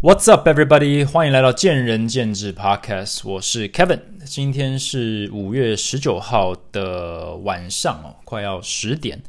What's up, everybody？欢迎来到见仁见智 Podcast，我是 Kevin。今天是五月十九号的晚上哦，快要十点。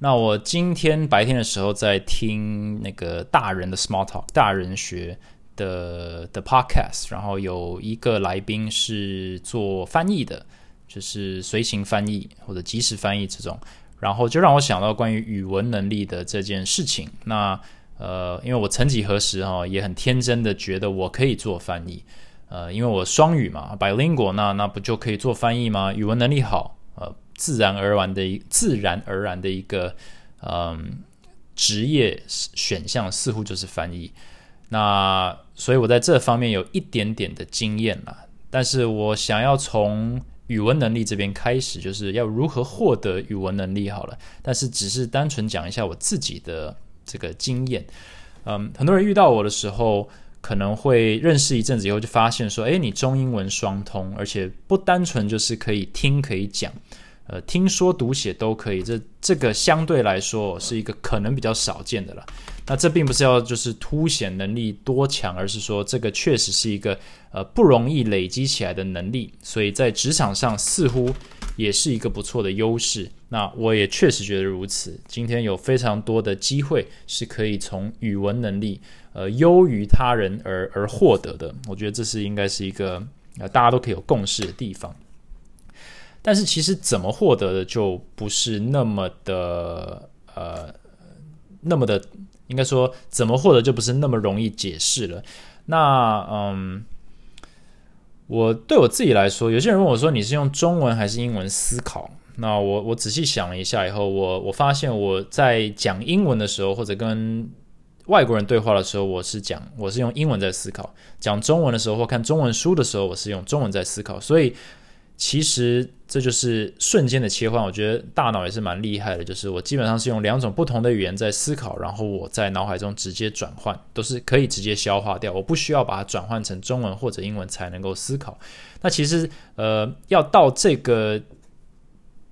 那我今天白天的时候在听那个大人的 Small Talk，大人学的的 Podcast，然后有一个来宾是做翻译的，就是随行翻译或者即时翻译这种，然后就让我想到关于语文能力的这件事情。那呃，因为我曾几何时哈也很天真的觉得我可以做翻译，呃，因为我双语嘛，bilingual，那那不就可以做翻译吗？语文能力好，呃，自然而然的一自然而然的一个嗯职业选项似乎就是翻译。那所以我在这方面有一点点的经验啦，但是我想要从语文能力这边开始，就是要如何获得语文能力好了，但是只是单纯讲一下我自己的。这个经验，嗯，很多人遇到我的时候，可能会认识一阵子以后，就发现说，诶，你中英文双通，而且不单纯就是可以听可以讲，呃，听说读写都可以，这这个相对来说是一个可能比较少见的了。那这并不是要就是凸显能力多强，而是说这个确实是一个呃不容易累积起来的能力，所以在职场上似乎。也是一个不错的优势。那我也确实觉得如此。今天有非常多的机会是可以从语文能力呃优于他人而而获得的。我觉得这是应该是一个呃大家都可以有共识的地方。但是其实怎么获得的就不是那么的呃那么的应该说怎么获得就不是那么容易解释了。那嗯。我对我自己来说，有些人问我说：“你是用中文还是英文思考？”那我我仔细想了一下以后，我我发现我在讲英文的时候，或者跟外国人对话的时候，我是讲我是用英文在思考；讲中文的时候或看中文书的时候，我是用中文在思考。所以。其实这就是瞬间的切换，我觉得大脑也是蛮厉害的。就是我基本上是用两种不同的语言在思考，然后我在脑海中直接转换，都是可以直接消化掉，我不需要把它转换成中文或者英文才能够思考。那其实呃，要到这个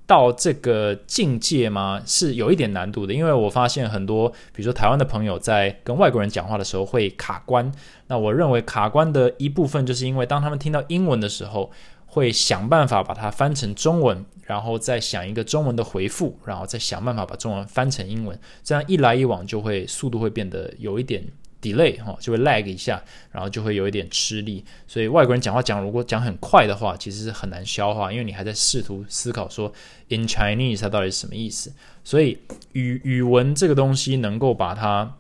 到这个境界吗？是有一点难度的，因为我发现很多，比如说台湾的朋友在跟外国人讲话的时候会卡关。那我认为卡关的一部分，就是因为当他们听到英文的时候。会想办法把它翻成中文，然后再想一个中文的回复，然后再想办法把中文翻成英文，这样一来一往就会速度会变得有一点 delay 哈，就会 lag 一下，然后就会有一点吃力。所以外国人讲话讲如果讲很快的话，其实是很难消化，因为你还在试图思考说 in Chinese 它到底是什么意思。所以语语文这个东西能够把它。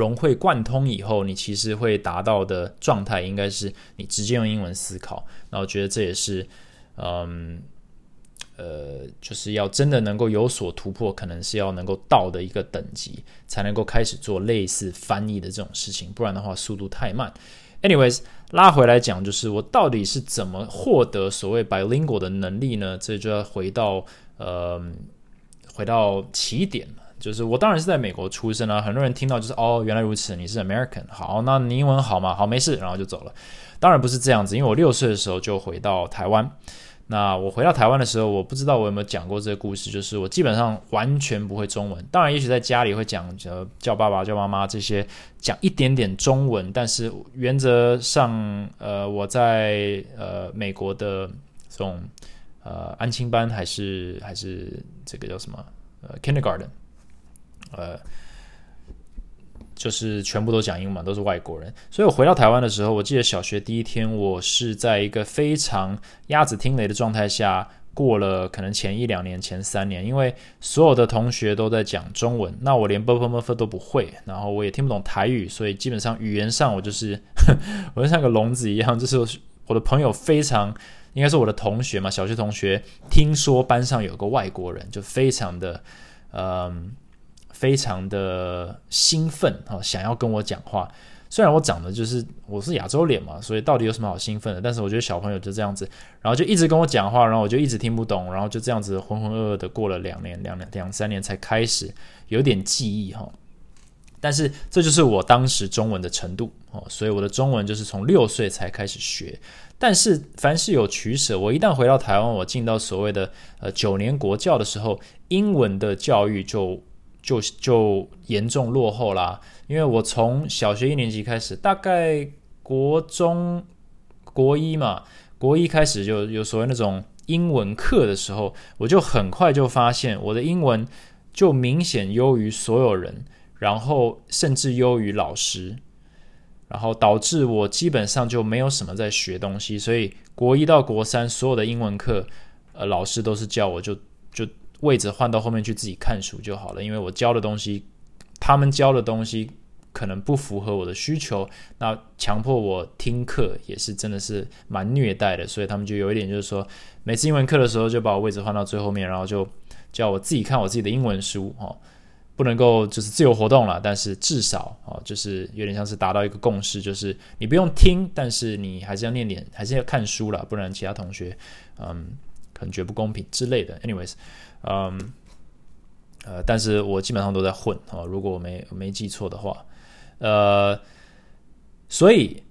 融会贯通以后，你其实会达到的状态，应该是你直接用英文思考。那我觉得这也是，嗯，呃，就是要真的能够有所突破，可能是要能够到的一个等级，才能够开始做类似翻译的这种事情。不然的话，速度太慢。Anyways，拉回来讲，就是我到底是怎么获得所谓 bilingual 的能力呢？这就要回到，呃，回到起点。就是我当然是在美国出生啊，很多人听到就是哦，原来如此，你是 American，好，那你英文好吗？好，没事，然后就走了。当然不是这样子，因为我六岁的时候就回到台湾。那我回到台湾的时候，我不知道我有没有讲过这个故事，就是我基本上完全不会中文。当然，也许在家里会讲叫叫爸爸、叫妈妈这些，讲一点点中文，但是原则上，呃，我在呃美国的这种呃安亲班还是还是这个叫什么呃 Kindergarten。呃，就是全部都讲英文，都是外国人。所以我回到台湾的时候，我记得小学第一天，我是在一个非常鸭子听雷的状态下过了，可能前一两年、前三年，因为所有的同学都在讲中文，那我连 b b m f 都不会，然后我也听不懂台语，所以基本上语言上我就是，我就像个聋子一样。就是我的朋友非常，应该是我的同学嘛，小学同学，听说班上有个外国人，就非常的，嗯。非常的兴奋啊，想要跟我讲话。虽然我长得就是我是亚洲脸嘛，所以到底有什么好兴奋的？但是我觉得小朋友就这样子，然后就一直跟我讲话，然后我就一直听不懂，然后就这样子浑浑噩噩的过了两年、两两两三年才开始有点记忆哈。但是这就是我当时中文的程度哦，所以我的中文就是从六岁才开始学。但是凡是有取舍，我一旦回到台湾，我进到所谓的呃九年国教的时候，英文的教育就。就就严重落后啦。因为我从小学一年级开始，大概国中国一嘛，国一开始就有所谓那种英文课的时候，我就很快就发现我的英文就明显优于所有人，然后甚至优于老师，然后导致我基本上就没有什么在学东西。所以国一到国三所有的英文课，呃，老师都是叫我就就位置换到后面去自己看书就好了，因为我教的东西，他们教的东西。可能不符合我的需求，那强迫我听课也是真的是蛮虐待的，所以他们就有一点就是说，每次英文课的时候就把我位置换到最后面，然后就叫我自己看我自己的英文书哦，不能够就是自由活动了，但是至少哦，就是有点像是达到一个共识，就是你不用听，但是你还是要念点，还是要看书了，不然其他同学嗯可能觉不公平之类的。Anyways，嗯呃，但是我基本上都在混哦，如果我没没记错的话。呃，所以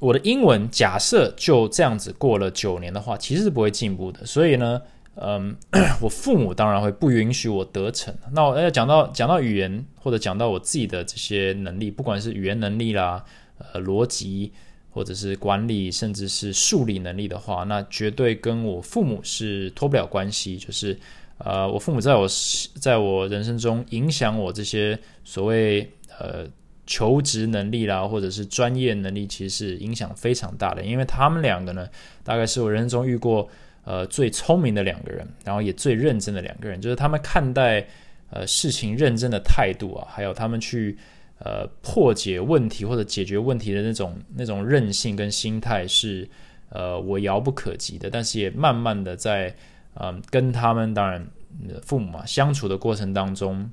我的英文假设就这样子过了九年的话，其实是不会进步的。所以呢，嗯，我父母当然会不允许我得逞。那我要讲到讲到语言，或者讲到我自己的这些能力，不管是语言能力啦，呃，逻辑，或者是管理，甚至是数理能力的话，那绝对跟我父母是脱不了关系。就是呃，我父母在我在我人生中影响我这些所谓呃。求职能力啦，或者是专业能力，其实是影响非常大的。因为他们两个呢，大概是我人生中遇过呃最聪明的两个人，然后也最认真的两个人。就是他们看待呃事情认真的态度啊，还有他们去呃破解问题或者解决问题的那种那种韧性跟心态，是呃我遥不可及的。但是也慢慢的在嗯跟他们当然父母嘛相处的过程当中。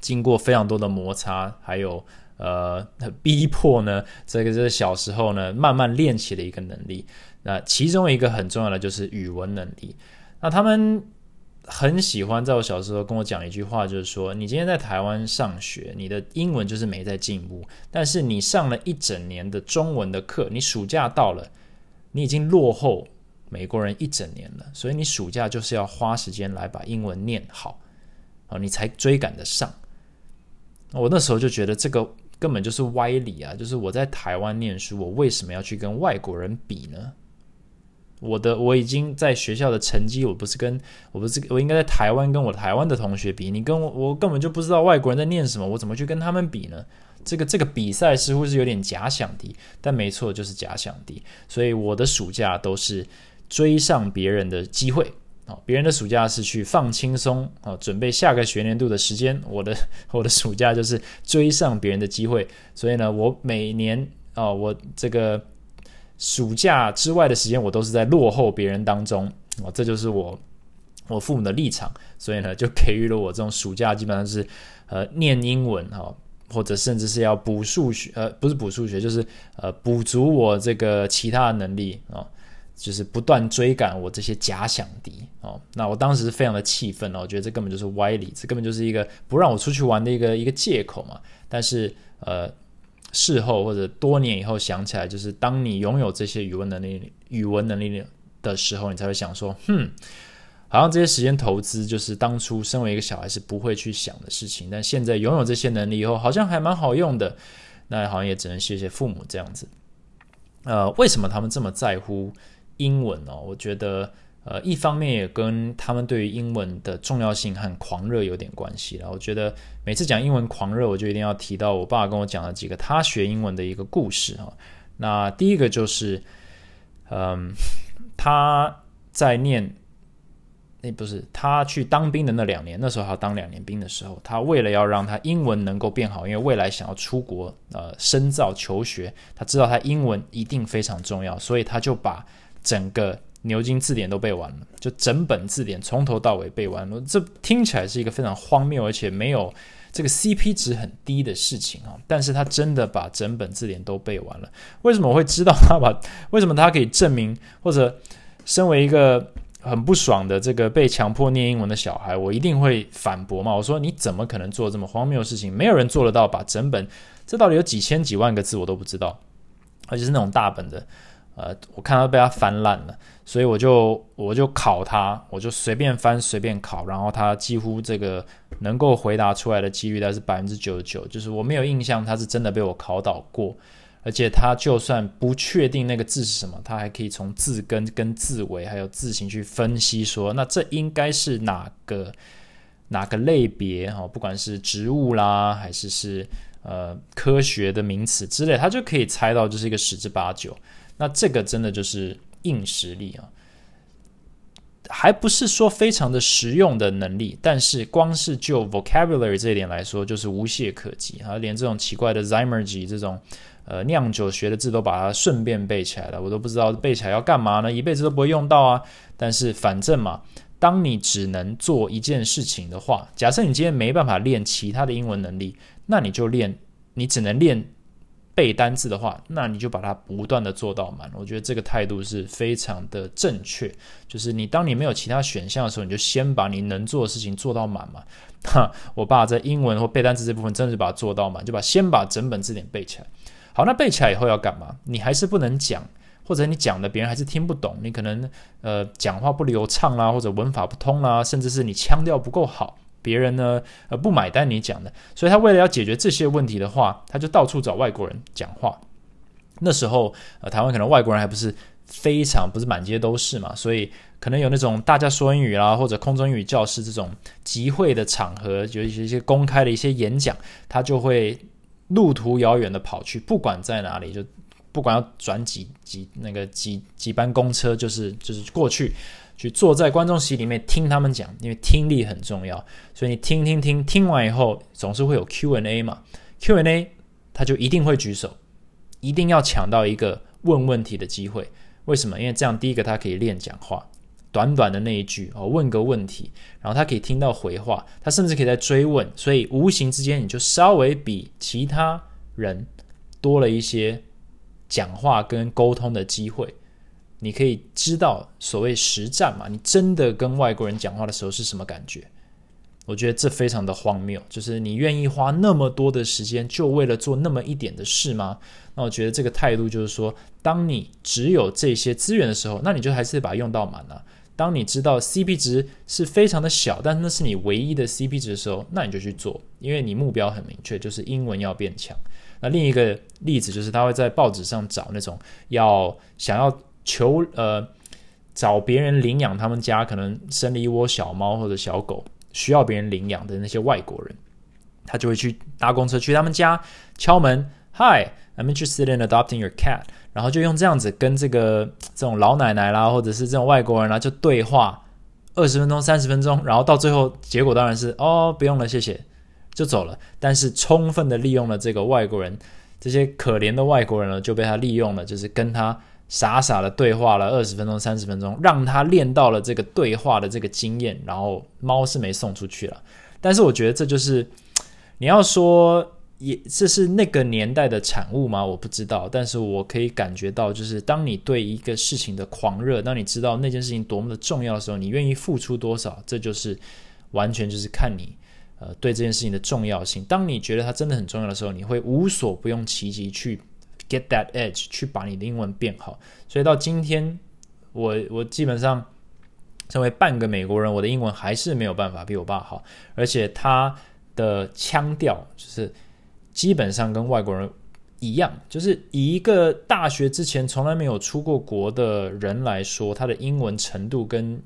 经过非常多的摩擦，还有呃逼迫呢，这个是小时候呢慢慢练起的一个能力。那其中一个很重要的就是语文能力。那他们很喜欢在我小时候跟我讲一句话，就是说：你今天在台湾上学，你的英文就是没在进步，但是你上了一整年的中文的课，你暑假到了，你已经落后美国人一整年了，所以你暑假就是要花时间来把英文念好啊，你才追赶得上。我那时候就觉得这个根本就是歪理啊！就是我在台湾念书，我为什么要去跟外国人比呢？我的我已经在学校的成绩，我不是跟我不是我应该在台湾跟我台湾的同学比。你跟我我根本就不知道外国人在念什么，我怎么去跟他们比呢？这个这个比赛似乎是有点假想敌，但没错，就是假想敌。所以我的暑假都是追上别人的机会。哦，别人的暑假是去放轻松哦，准备下个学年度的时间。我的 我的暑假就是追上别人的机会。所以呢，我每年哦，我这个暑假之外的时间，我都是在落后别人当中哦。这就是我我父母的立场。所以呢，就给予了我这种暑假基本上是呃念英文哈，或者甚至是要补数学呃，不是补数学，就是呃补足我这个其他的能力啊。就是不断追赶我这些假想敌哦，那我当时是非常的气愤哦，我觉得这根本就是歪理，这根本就是一个不让我出去玩的一个一个借口嘛。但是呃，事后或者多年以后想起来，就是当你拥有这些语文能力、语文能力的时候，你才会想说，哼，好像这些时间投资就是当初身为一个小孩是不会去想的事情，但现在拥有这些能力以后，好像还蛮好用的。那好像也只能谢谢父母这样子。呃，为什么他们这么在乎？英文哦，我觉得呃，一方面也跟他们对于英文的重要性和狂热有点关系了。我觉得每次讲英文狂热，我就一定要提到我爸跟我讲了几个他学英文的一个故事哈。那第一个就是，嗯，他在念，那不是他去当兵的那两年，那时候他当两年兵的时候，他为了要让他英文能够变好，因为未来想要出国呃深造求学，他知道他英文一定非常重要，所以他就把整个牛津字典都背完了，就整本字典从头到尾背完了。这听起来是一个非常荒谬，而且没有这个 CP 值很低的事情啊！但是他真的把整本字典都背完了。为什么我会知道他把？为什么他可以证明？或者身为一个很不爽的这个被强迫念英文的小孩，我一定会反驳嘛？我说你怎么可能做这么荒谬的事情？没有人做得到把整本，这到底有几千几万个字我都不知道，而且是那种大本的。呃，我看到被他翻烂了，所以我就我就考他，我就随便翻随便考，然后他几乎这个能够回答出来的几率大概是百分之九十九，就是我没有印象他是真的被我考倒过，而且他就算不确定那个字是什么，他还可以从字根跟字尾还有字形去分析说，那这应该是哪个哪个类别哈，不管是植物啦还是是呃科学的名词之类，他就可以猜到这是一个十之八九。那这个真的就是硬实力啊，还不是说非常的实用的能力，但是光是就 vocabulary 这一点来说，就是无懈可击啊！连这种奇怪的 Zymergy 这种呃酿酒学的字都把它顺便背起来了，我都不知道背起来要干嘛呢？一辈子都不会用到啊！但是反正嘛，当你只能做一件事情的话，假设你今天没办法练其他的英文能力，那你就练，你只能练。背单词的话，那你就把它不断的做到满。我觉得这个态度是非常的正确。就是你当你没有其他选项的时候，你就先把你能做的事情做到满嘛。哈，我爸在英文或背单词这部分，真的是把它做到满，就把先把整本字典背起来。好，那背起来以后要干嘛？你还是不能讲，或者你讲的别人还是听不懂。你可能呃讲话不流畅啦，或者文法不通啦，甚至是你腔调不够好。别人呢，呃，不买单你讲的，所以他为了要解决这些问题的话，他就到处找外国人讲话。那时候，呃，台湾可能外国人还不是非常，不是满街都是嘛，所以可能有那种大家说英语啦，或者空中英语教室这种集会的场合，有一些一些公开的一些演讲，他就会路途遥远的跑去，不管在哪里，就不管要转几几那个几几班公车，就是就是过去。去坐在观众席里面听他们讲，因为听力很重要，所以你听听听，听完以后总是会有 Q&A 嘛，Q&A 他就一定会举手，一定要抢到一个问问题的机会。为什么？因为这样第一个他可以练讲话，短短的那一句哦，问个问题，然后他可以听到回话，他甚至可以再追问，所以无形之间你就稍微比其他人多了一些讲话跟沟通的机会。你可以知道所谓实战嘛？你真的跟外国人讲话的时候是什么感觉？我觉得这非常的荒谬，就是你愿意花那么多的时间，就为了做那么一点的事吗？那我觉得这个态度就是说，当你只有这些资源的时候，那你就还是把它用到满了。当你知道 CP 值是非常的小，但那是你唯一的 CP 值的时候，那你就去做，因为你目标很明确，就是英文要变强。那另一个例子就是他会在报纸上找那种要想要。求呃找别人领养他们家可能生了一窝小猫或者小狗，需要别人领养的那些外国人，他就会去搭公车去他们家敲门，Hi，I'm interested in adopting your cat，然后就用这样子跟这个这种老奶奶啦，或者是这种外国人啦，就对话二十分钟、三十分钟，然后到最后结果当然是哦不用了，谢谢，就走了。但是充分的利用了这个外国人，这些可怜的外国人呢就被他利用了，就是跟他。傻傻的对话了二十分钟、三十分钟，让他练到了这个对话的这个经验，然后猫是没送出去了。但是我觉得这就是你要说也这是那个年代的产物吗？我不知道，但是我可以感觉到，就是当你对一个事情的狂热，当你知道那件事情多么的重要的时候，你愿意付出多少，这就是完全就是看你呃对这件事情的重要性。当你觉得它真的很重要的时候，你会无所不用其极去。Get that edge，去把你的英文变好。所以到今天，我我基本上成为半个美国人，我的英文还是没有办法比我爸好。而且他的腔调就是基本上跟外国人一样，就是以一个大学之前从来没有出过国的人来说，他的英文程度跟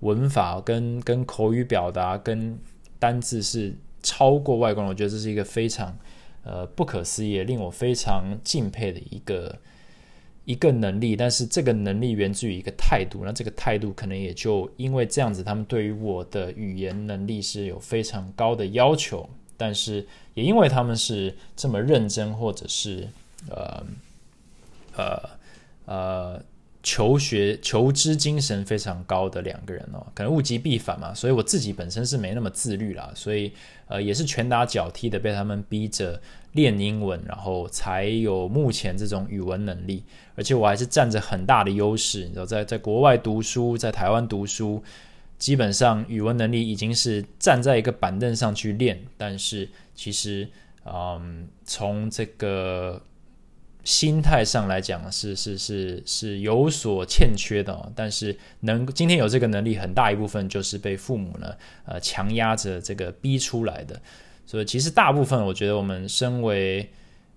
文法、跟跟口语表达、跟单字是超过外国人。我觉得这是一个非常。呃，不可思议，令我非常敬佩的一个一个能力，但是这个能力源自于一个态度，那这个态度可能也就因为这样子，他们对于我的语言能力是有非常高的要求，但是也因为他们是这么认真，或者是呃呃呃。求学、求知精神非常高的两个人哦，可能物极必反嘛，所以我自己本身是没那么自律啦，所以呃也是拳打脚踢的被他们逼着练英文，然后才有目前这种语文能力，而且我还是占着很大的优势，你知道，在在国外读书，在台湾读书，基本上语文能力已经是站在一个板凳上去练，但是其实嗯，从这个。心态上来讲是是是是有所欠缺的，但是能今天有这个能力，很大一部分就是被父母呢呃强压着这个逼出来的。所以其实大部分，我觉得我们身为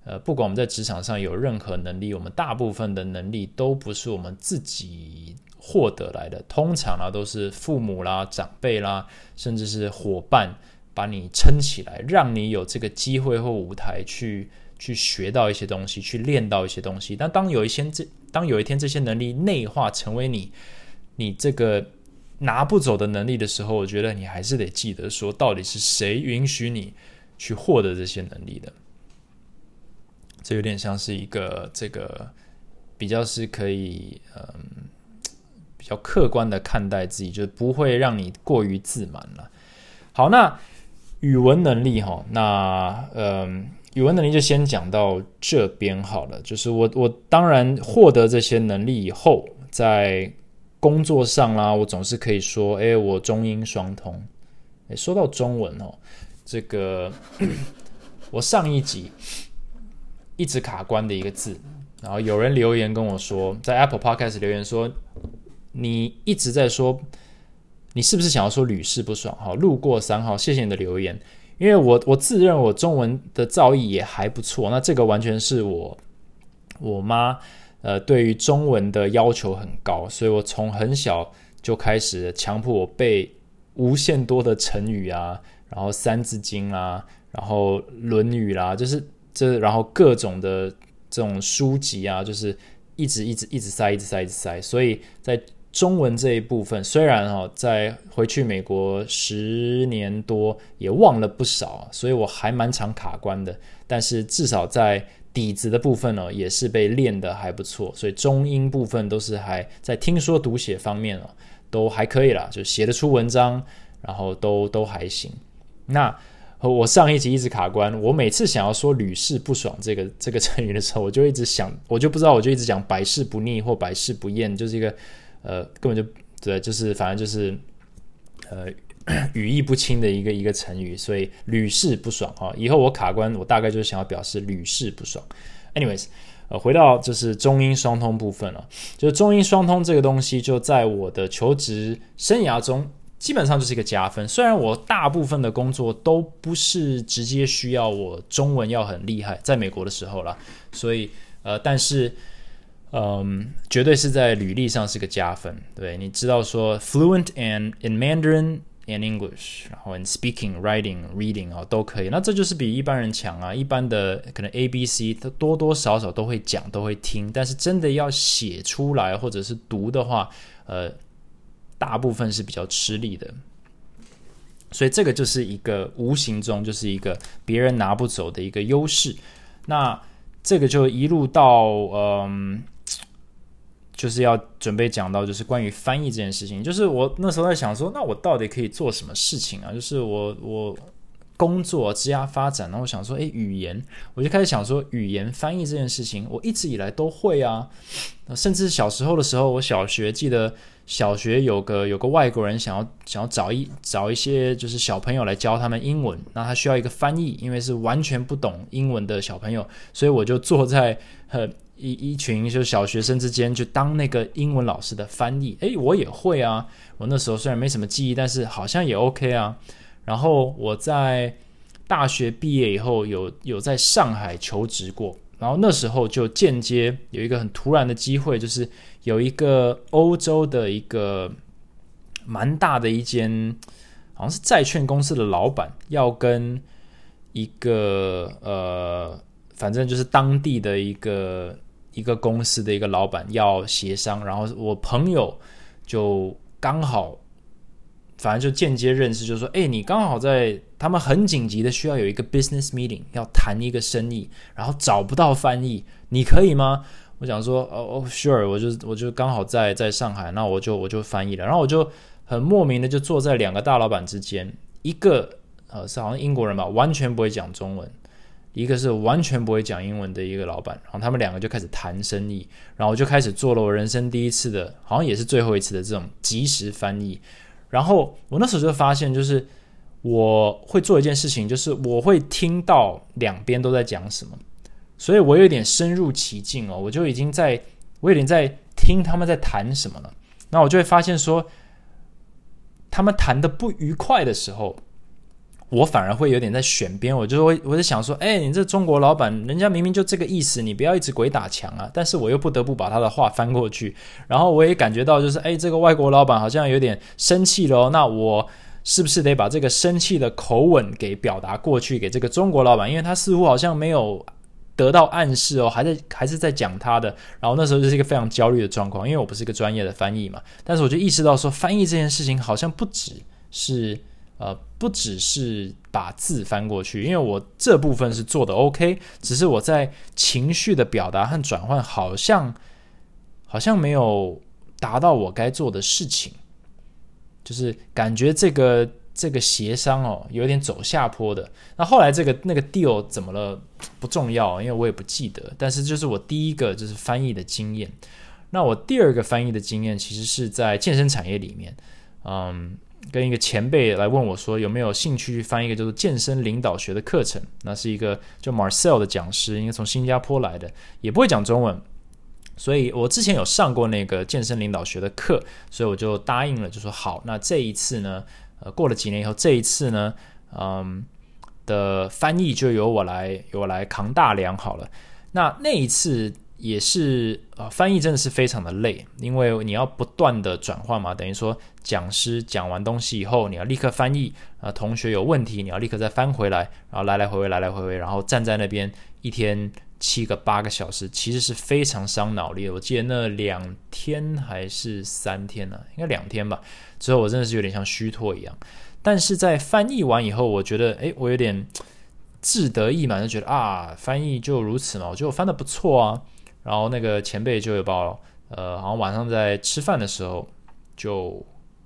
呃，不管我们在职场上有任何能力，我们大部分的能力都不是我们自己获得来的，通常啊都是父母啦、长辈啦，甚至是伙伴把你撑起来，让你有这个机会或舞台去。去学到一些东西，去练到一些东西。但当有一些这，当有一天这些能力内化成为你，你这个拿不走的能力的时候，我觉得你还是得记得说，到底是谁允许你去获得这些能力的？这有点像是一个这个比较是可以嗯比较客观的看待自己，就是不会让你过于自满了。好，那语文能力哈，那嗯。语文能力就先讲到这边好了。就是我，我当然获得这些能力以后，在工作上啦，我总是可以说，哎，我中英双通。哎，说到中文哦，这个 我上一集一直卡关的一个字，然后有人留言跟我说，在 Apple Podcast 留言说，你一直在说，你是不是想要说屡试不爽？好，路过三号，谢谢你的留言。因为我我自认我中文的造诣也还不错，那这个完全是我我妈呃对于中文的要求很高，所以我从很小就开始强迫我背无限多的成语啊，然后三字经啊，然后论语啦，就是这然后各种的这种书籍啊，就是一直一直一直塞一直塞一直塞，所以在。中文这一部分虽然哈，在回去美国十年多也忘了不少，所以我还蛮常卡关的。但是至少在底子的部分呢，也是被练的还不错。所以中英部分都是还在听说读写方面哦，都还可以啦，就写得出文章，然后都都还行。那我上一集一直卡关，我每次想要说屡试不爽这个这个成语的时候，我就一直想，我就不知道，我就一直讲百试不腻或百试不厌，就是一个。呃，根本就对，就是反正就是，呃，语义不清的一个一个成语，所以屡试不爽啊。以后我卡关，我大概就是想要表示屡试不爽。Anyways，呃，回到就是中英双通部分了，就是中英双通这个东西，就在我的求职生涯中，基本上就是一个加分。虽然我大部分的工作都不是直接需要我中文要很厉害，在美国的时候了，所以呃，但是。嗯，绝对是在履历上是个加分。对，你知道说 fluent and in Mandarin and English，然后 in speaking, writing, reading 哦都可以。那这就是比一般人强啊。一般的可能 A、B、C 它多多少少都会讲，都会听，但是真的要写出来或者是读的话，呃，大部分是比较吃力的。所以这个就是一个无形中就是一个别人拿不走的一个优势。那这个就一路到嗯。就是要准备讲到，就是关于翻译这件事情。就是我那时候在想说，那我到底可以做什么事情啊？就是我我工作、职业发展，然后我想说，诶，语言，我就开始想说，语言翻译这件事情，我一直以来都会啊。甚至小时候的时候，我小学记得小学有个有个外国人想要想要找一找一些就是小朋友来教他们英文，那他需要一个翻译，因为是完全不懂英文的小朋友，所以我就坐在很。一一群就小学生之间就当那个英文老师的翻译，诶，我也会啊。我那时候虽然没什么记忆，但是好像也 OK 啊。然后我在大学毕业以后，有有在上海求职过，然后那时候就间接有一个很突然的机会，就是有一个欧洲的一个蛮大的一间好像是债券公司的老板要跟一个呃，反正就是当地的一个。一个公司的一个老板要协商，然后我朋友就刚好，反正就间接认识，就说：“哎，你刚好在他们很紧急的需要有一个 business meeting，要谈一个生意，然后找不到翻译，你可以吗？”我想说：“哦哦，sure，我就我就刚好在在上海，那我就我就翻译了。”然后我就很莫名的就坐在两个大老板之间，一个呃是好像英国人吧，完全不会讲中文。一个是完全不会讲英文的一个老板，然后他们两个就开始谈生意，然后我就开始做了我人生第一次的，好像也是最后一次的这种即时翻译。然后我那时候就发现，就是我会做一件事情，就是我会听到两边都在讲什么，所以我有点深入其境哦，我就已经在，我有点在听他们在谈什么了。那我就会发现说，他们谈的不愉快的时候，我反而会有点在选边。我就会，我在想说，哎，你这中国老板，人家明明就这个意思，你不要一直鬼打墙啊！但是我又不得不把他的话翻过去，然后我也感觉到，就是哎，这个外国老板好像有点生气了。那我是不是得把这个生气的口吻给表达过去给这个中国老板？因为他似乎好像没有。得到暗示哦，还在还是在讲他的，然后那时候就是一个非常焦虑的状况，因为我不是一个专业的翻译嘛，但是我就意识到说，翻译这件事情好像不只是呃，不只是把字翻过去，因为我这部分是做的 OK，只是我在情绪的表达和转换好像好像没有达到我该做的事情，就是感觉这个。这个协商哦，有点走下坡的。那后来这个那个 deal 怎么了？不重要，因为我也不记得。但是就是我第一个就是翻译的经验。那我第二个翻译的经验，其实是在健身产业里面。嗯，跟一个前辈来问我说，有没有兴趣去翻一个叫做健身领导学的课程？那是一个叫 Marcel 的讲师，应该从新加坡来的，也不会讲中文。所以我之前有上过那个健身领导学的课，所以我就答应了，就说好。那这一次呢？呃，过了几年以后，这一次呢，嗯，的翻译就由我来，由我来扛大梁好了。那那一次也是，呃，翻译真的是非常的累，因为你要不断的转换嘛，等于说讲师讲完东西以后，你要立刻翻译，啊，同学有问题，你要立刻再翻回来，然后来来回回，来来回回，然后站在那边一天七个八个小时，其实是非常伤脑力的。我记得那两天还是三天呢，应该两天吧。之后我真的是有点像虚脱一样，但是在翻译完以后，我觉得诶，我有点志得意满，就觉得啊，翻译就如此嘛，我觉得我翻的不错啊。然后那个前辈就有报，呃，好像晚上在吃饭的时候就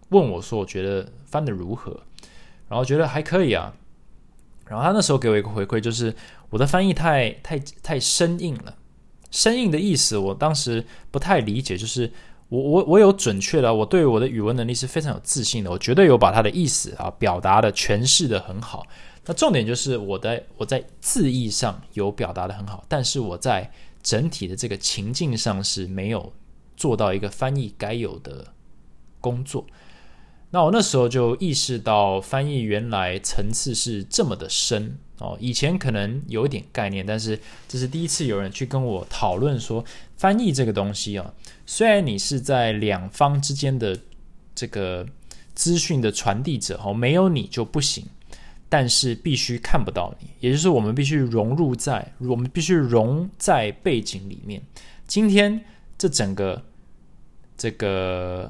问我说，我觉得翻的如何？然后觉得还可以啊。然后他那时候给我一个回馈，就是我的翻译太太太生硬了。生硬的意思，我当时不太理解，就是。我我我有准确的，我对我的语文能力是非常有自信的，我绝对有把它的意思啊表达的诠释的很好。那重点就是我的我在字义上有表达的很好，但是我在整体的这个情境上是没有做到一个翻译该有的工作。那我那时候就意识到翻译原来层次是这么的深哦，以前可能有点概念，但是这是第一次有人去跟我讨论说翻译这个东西啊。虽然你是在两方之间的这个资讯的传递者哦，没有你就不行，但是必须看不到你，也就是我们必须融入在，我们必须融在背景里面。今天这整个这个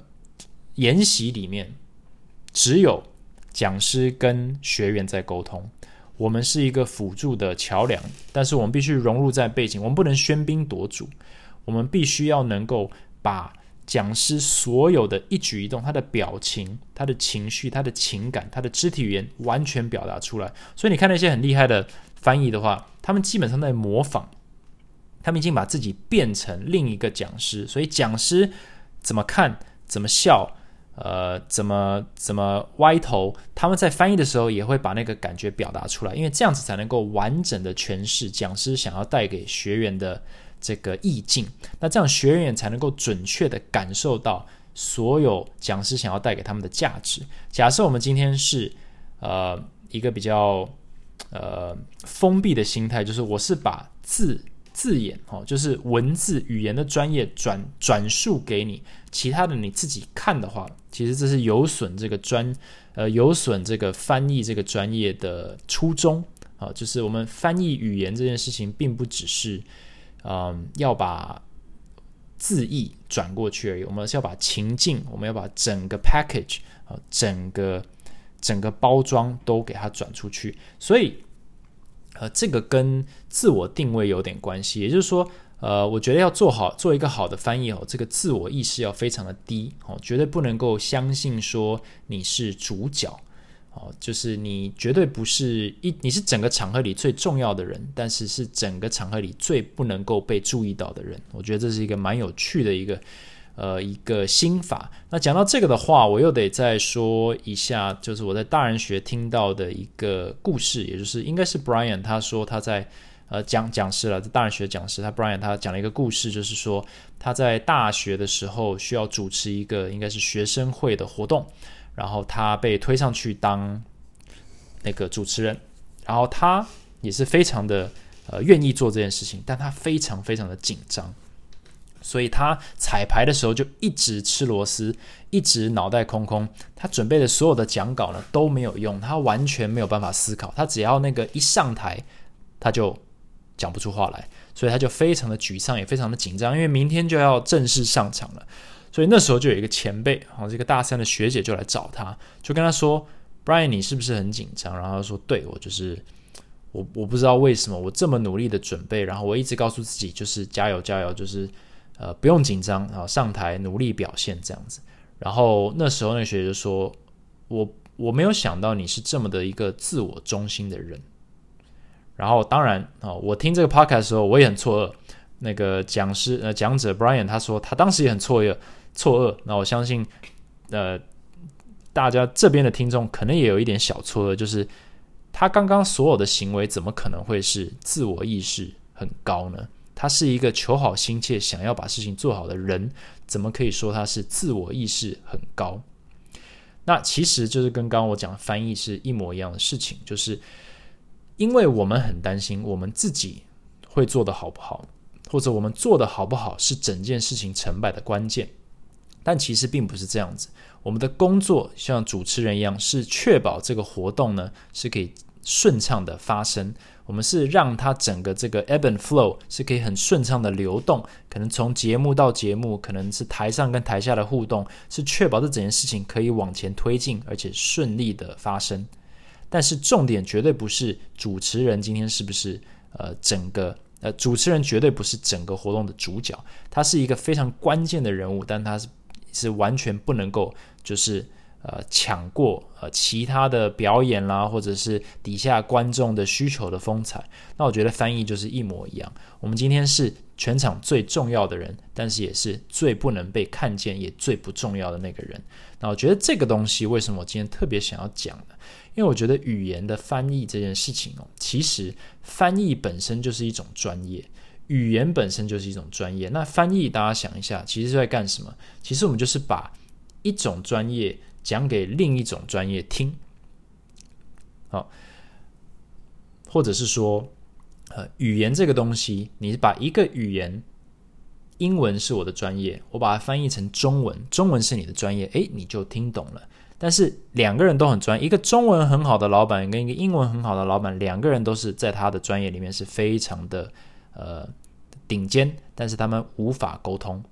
研习里面，只有讲师跟学员在沟通，我们是一个辅助的桥梁，但是我们必须融入在背景，我们不能喧宾夺主，我们必须要能够。把讲师所有的一举一动，他的表情、他的情绪、他的情感、他的肢体语言完全表达出来。所以你看那些很厉害的翻译的话，他们基本上在模仿，他们已经把自己变成另一个讲师。所以讲师怎么看、怎么笑、呃，怎么怎么歪头，他们在翻译的时候也会把那个感觉表达出来，因为这样子才能够完整的诠释讲师想要带给学员的。这个意境，那这样学员也才能够准确的感受到所有讲师想要带给他们的价值。假设我们今天是呃一个比较呃封闭的心态，就是我是把字字眼哦，就是文字语言的专业转转述给你，其他的你自己看的话，其实这是有损这个专呃有损这个翻译这个专业的初衷啊，就是我们翻译语言这件事情，并不只是。嗯，要把字义转过去而已。我们是要把情境，我们要把整个 package 啊，整个整个包装都给它转出去。所以，呃，这个跟自我定位有点关系。也就是说，呃，我觉得要做好做一个好的翻译哦，这个自我意识要非常的低哦，绝对不能够相信说你是主角。哦，就是你绝对不是一，你是整个场合里最重要的人，但是是整个场合里最不能够被注意到的人。我觉得这是一个蛮有趣的一个呃一个心法。那讲到这个的话，我又得再说一下，就是我在大人学听到的一个故事，也就是应该是 Brian 他说他在呃讲讲师了，大人学讲师，他 Brian 他讲了一个故事，就是说他在大学的时候需要主持一个应该是学生会的活动，然后他被推上去当那个主持人，然后他也是非常的呃愿意做这件事情，但他非常非常的紧张。所以他彩排的时候就一直吃螺丝，一直脑袋空空。他准备的所有的讲稿呢都没有用，他完全没有办法思考。他只要那个一上台，他就讲不出话来，所以他就非常的沮丧，也非常的紧张，因为明天就要正式上场了。所以那时候就有一个前辈，好，这个大三的学姐就来找他，就跟他说：“Brian，你是不是很紧张？”然后他说：“对，我就是我，我不知道为什么我这么努力的准备，然后我一直告诉自己就是加油加油，就是。”呃，不用紧张啊，上台努力表现这样子。然后那时候那学姐就说：“我我没有想到你是这么的一个自我中心的人。”然后当然啊，我听这个 podcast 的时候我也很错愕。那个讲师呃讲者 Brian 他说他当时也很错愕错愕。那我相信呃大家这边的听众可能也有一点小错愕，就是他刚刚所有的行为怎么可能会是自我意识很高呢？他是一个求好心切、想要把事情做好的人，怎么可以说他是自我意识很高？那其实就是跟刚刚我讲的翻译是一模一样的事情，就是因为我们很担心我们自己会做的好不好，或者我们做的好不好是整件事情成败的关键，但其实并不是这样子。我们的工作像主持人一样，是确保这个活动呢是可以顺畅的发生。我们是让它整个这个 ebb and flow 是可以很顺畅的流动，可能从节目到节目，可能是台上跟台下的互动，是确保这整件事情可以往前推进，而且顺利的发生。但是重点绝对不是主持人今天是不是呃整个呃主持人绝对不是整个活动的主角，他是一个非常关键的人物，但他是是完全不能够就是。呃，抢过呃其他的表演啦，或者是底下观众的需求的风采，那我觉得翻译就是一模一样。我们今天是全场最重要的人，但是也是最不能被看见，也最不重要的那个人。那我觉得这个东西为什么我今天特别想要讲呢？因为我觉得语言的翻译这件事情哦，其实翻译本身就是一种专业，语言本身就是一种专业。那翻译大家想一下，其实是在干什么？其实我们就是把一种专业。讲给另一种专业听，好，或者是说，呃，语言这个东西，你把一个语言，英文是我的专业，我把它翻译成中文，中文是你的专业，诶，你就听懂了。但是两个人都很专，一个中文很好的老板跟一个英文很好的老板，两个人都是在他的专业里面是非常的呃顶尖，但是他们无法沟通。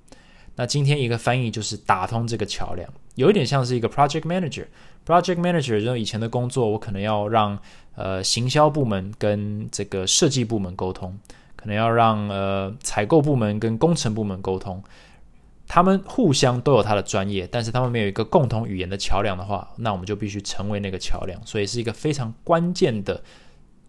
那今天一个翻译就是打通这个桥梁，有一点像是一个 project manager。project manager 就是以前的工作，我可能要让呃行销部门跟这个设计部门沟通，可能要让呃采购部门跟工程部门沟通，他们互相都有他的专业，但是他们没有一个共同语言的桥梁的话，那我们就必须成为那个桥梁，所以是一个非常关键的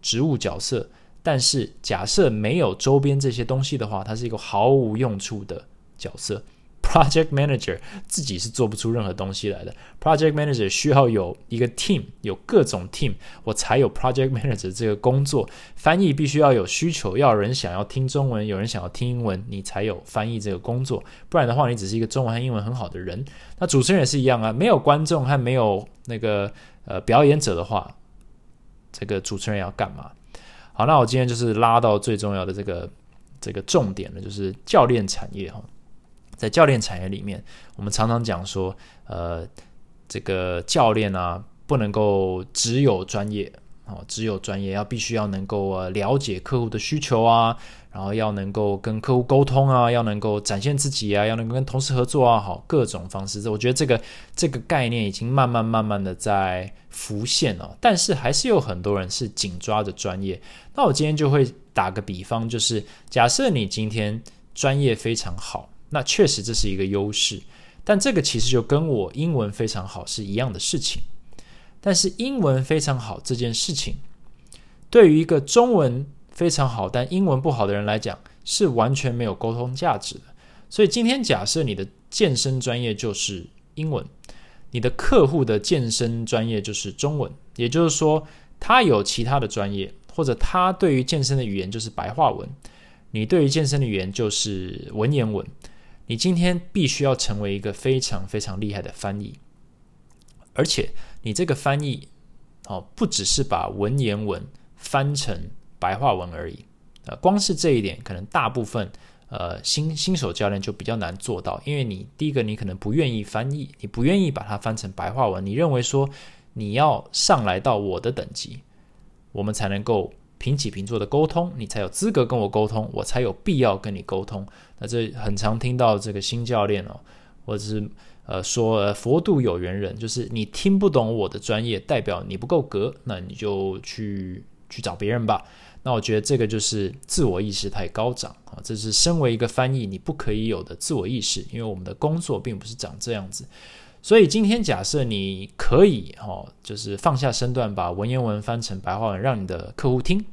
职务角色。但是假设没有周边这些东西的话，它是一个毫无用处的角色。Project Manager 自己是做不出任何东西来的。Project Manager 需要有一个 team，有各种 team，我才有 Project Manager 这个工作。翻译必须要有需求，要有人想要听中文，有人想要听英文，你才有翻译这个工作。不然的话，你只是一个中文和英文很好的人。那主持人也是一样啊，没有观众和没有那个呃表演者的话，这个主持人要干嘛？好，那我今天就是拉到最重要的这个这个重点了，就是教练产业哈。在教练产业里面，我们常常讲说，呃，这个教练啊，不能够只有专业哦，只有专业，要必须要能够呃了解客户的需求啊，然后要能够跟客户沟通啊，要能够展现自己啊，要能够跟同事合作啊，好，各种方式。我觉得这个这个概念已经慢慢慢慢的在浮现了，但是还是有很多人是紧抓着专业。那我今天就会打个比方，就是假设你今天专业非常好。那确实这是一个优势，但这个其实就跟我英文非常好是一样的事情。但是英文非常好这件事情，对于一个中文非常好但英文不好的人来讲，是完全没有沟通价值的。所以今天假设你的健身专业就是英文，你的客户的健身专业就是中文，也就是说他有其他的专业，或者他对于健身的语言就是白话文，你对于健身的语言就是文言文。你今天必须要成为一个非常非常厉害的翻译，而且你这个翻译哦，不只是把文言文翻成白话文而已。呃，光是这一点，可能大部分呃新新手教练就比较难做到，因为你第一个，你可能不愿意翻译，你不愿意把它翻成白话文，你认为说你要上来到我的等级，我们才能够。平起平坐的沟通，你才有资格跟我沟通，我才有必要跟你沟通。那这很常听到这个新教练哦，或者是呃说佛度有缘人，就是你听不懂我的专业，代表你不够格，那你就去去找别人吧。那我觉得这个就是自我意识太高涨啊，这是身为一个翻译你不可以有的自我意识，因为我们的工作并不是长这样子。所以今天假设你可以哦，就是放下身段，把文言文翻成白话文，让你的客户听，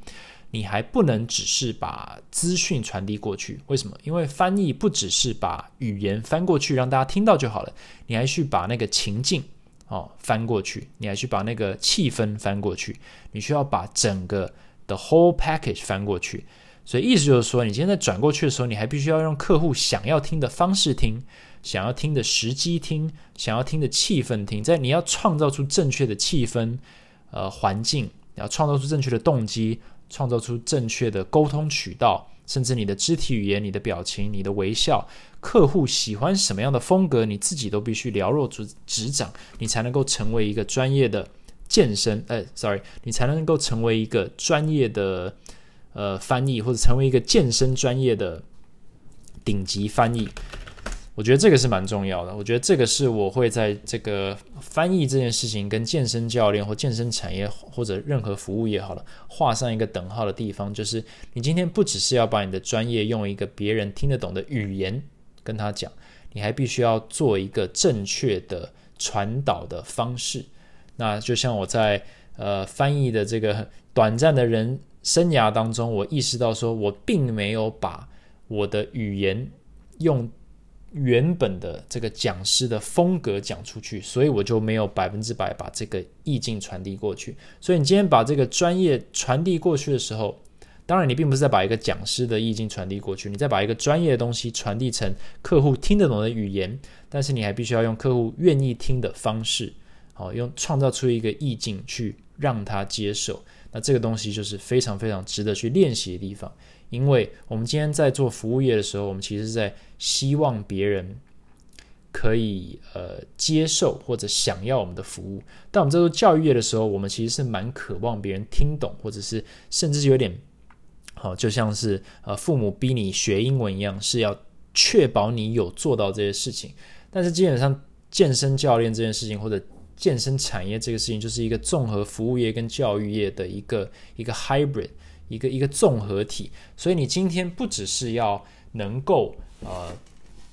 你还不能只是把资讯传递过去。为什么？因为翻译不只是把语言翻过去让大家听到就好了，你还去把那个情境哦翻过去，你还去把那个气氛翻过去，你需要把整个的 whole package 翻过去。所以意思就是说，你今天在转过去的时候，你还必须要用客户想要听的方式听。想要听的时机听，想要听的气氛听，在你要创造出正确的气氛，呃，环境，要创造出正确的动机，创造出正确的沟通渠道，甚至你的肢体语言、你的表情、你的微笑，客户喜欢什么样的风格，你自己都必须了若指指掌，你才能够成为一个专业的健身，呃，sorry，你才能够成为一个专业的呃翻译，或者成为一个健身专业的顶级翻译。我觉得这个是蛮重要的。我觉得这个是我会在这个翻译这件事情跟健身教练或健身产业或者任何服务业好了画上一个等号的地方，就是你今天不只是要把你的专业用一个别人听得懂的语言跟他讲，你还必须要做一个正确的传导的方式。那就像我在呃翻译的这个短暂的人生涯当中，我意识到说我并没有把我的语言用。原本的这个讲师的风格讲出去，所以我就没有百分之百把这个意境传递过去。所以你今天把这个专业传递过去的时候，当然你并不是在把一个讲师的意境传递过去，你在把一个专业的东西传递成客户听得懂的语言，但是你还必须要用客户愿意听的方式，好，用创造出一个意境去让他接受。那这个东西就是非常非常值得去练习的地方。因为我们今天在做服务业的时候，我们其实是在希望别人可以呃接受或者想要我们的服务。但我们在做教育业的时候，我们其实是蛮渴望别人听懂，或者是甚至是有点好，就像是呃父母逼你学英文一样，是要确保你有做到这些事情。但是基本上健身教练这件事情，或者健身产业这个事情，就是一个综合服务业跟教育业的一个一个 hybrid。一个一个综合体，所以你今天不只是要能够呃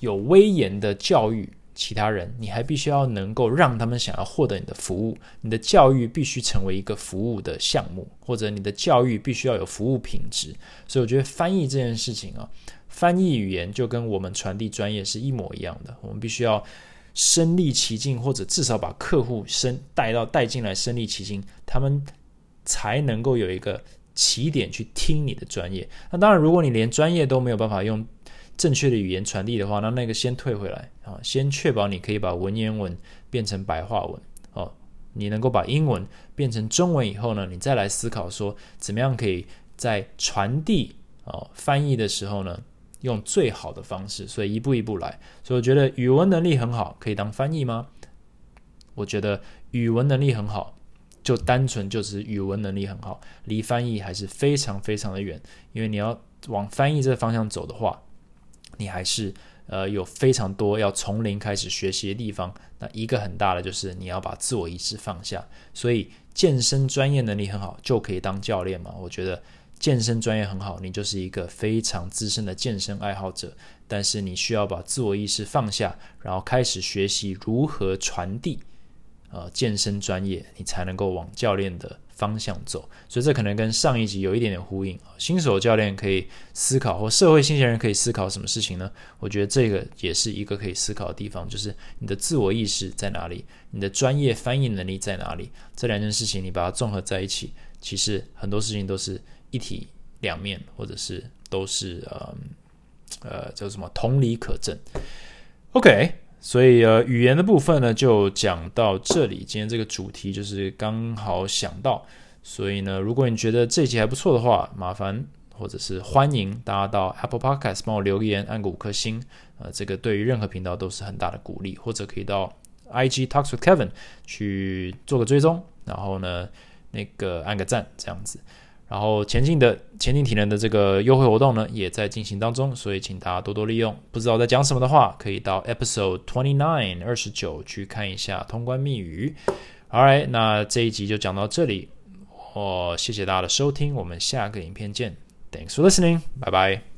有威严的教育其他人，你还必须要能够让他们想要获得你的服务。你的教育必须成为一个服务的项目，或者你的教育必须要有服务品质。所以我觉得翻译这件事情啊，翻译语言就跟我们传递专业是一模一样的。我们必须要身历其境，或者至少把客户身带到带进来，身历其境，他们才能够有一个。起点去听你的专业，那当然，如果你连专业都没有办法用正确的语言传递的话，那那个先退回来啊，先确保你可以把文言文变成白话文哦，你能够把英文变成中文以后呢，你再来思考说怎么样可以在传递哦翻译的时候呢，用最好的方式，所以一步一步来。所以我觉得语文能力很好可以当翻译吗？我觉得语文能力很好。就单纯就是语文能力很好，离翻译还是非常非常的远。因为你要往翻译这个方向走的话，你还是呃有非常多要从零开始学习的地方。那一个很大的就是你要把自我意识放下。所以健身专业能力很好就可以当教练嘛？我觉得健身专业很好，你就是一个非常资深的健身爱好者。但是你需要把自我意识放下，然后开始学习如何传递。呃，健身专业，你才能够往教练的方向走，所以这可能跟上一集有一点点呼应新手教练可以思考，或社会新鲜人可以思考什么事情呢？我觉得这个也是一个可以思考的地方，就是你的自我意识在哪里，你的专业翻译能力在哪里？这两件事情你把它综合在一起，其实很多事情都是一体两面，或者是都是呃呃叫什么同理可证。OK，所以呃语言的部分呢就讲到这里。今天这个主题就是刚好想到，所以呢，如果你觉得这集还不错的话，麻烦或者是欢迎大家到 Apple Podcast 帮我留言，按个五颗星。呃，这个对于任何频道都是很大的鼓励，或者可以到 IG Talks with Kevin 去做个追踪，然后呢。那个按个赞这样子，然后前进的前进体能的这个优惠活动呢也在进行当中，所以请大家多多利用。不知道在讲什么的话，可以到 Episode Twenty Nine 二十九去看一下通关密语。Alright，那这一集就讲到这里，我谢谢大家的收听，我们下个影片见。Thanks for listening，拜拜。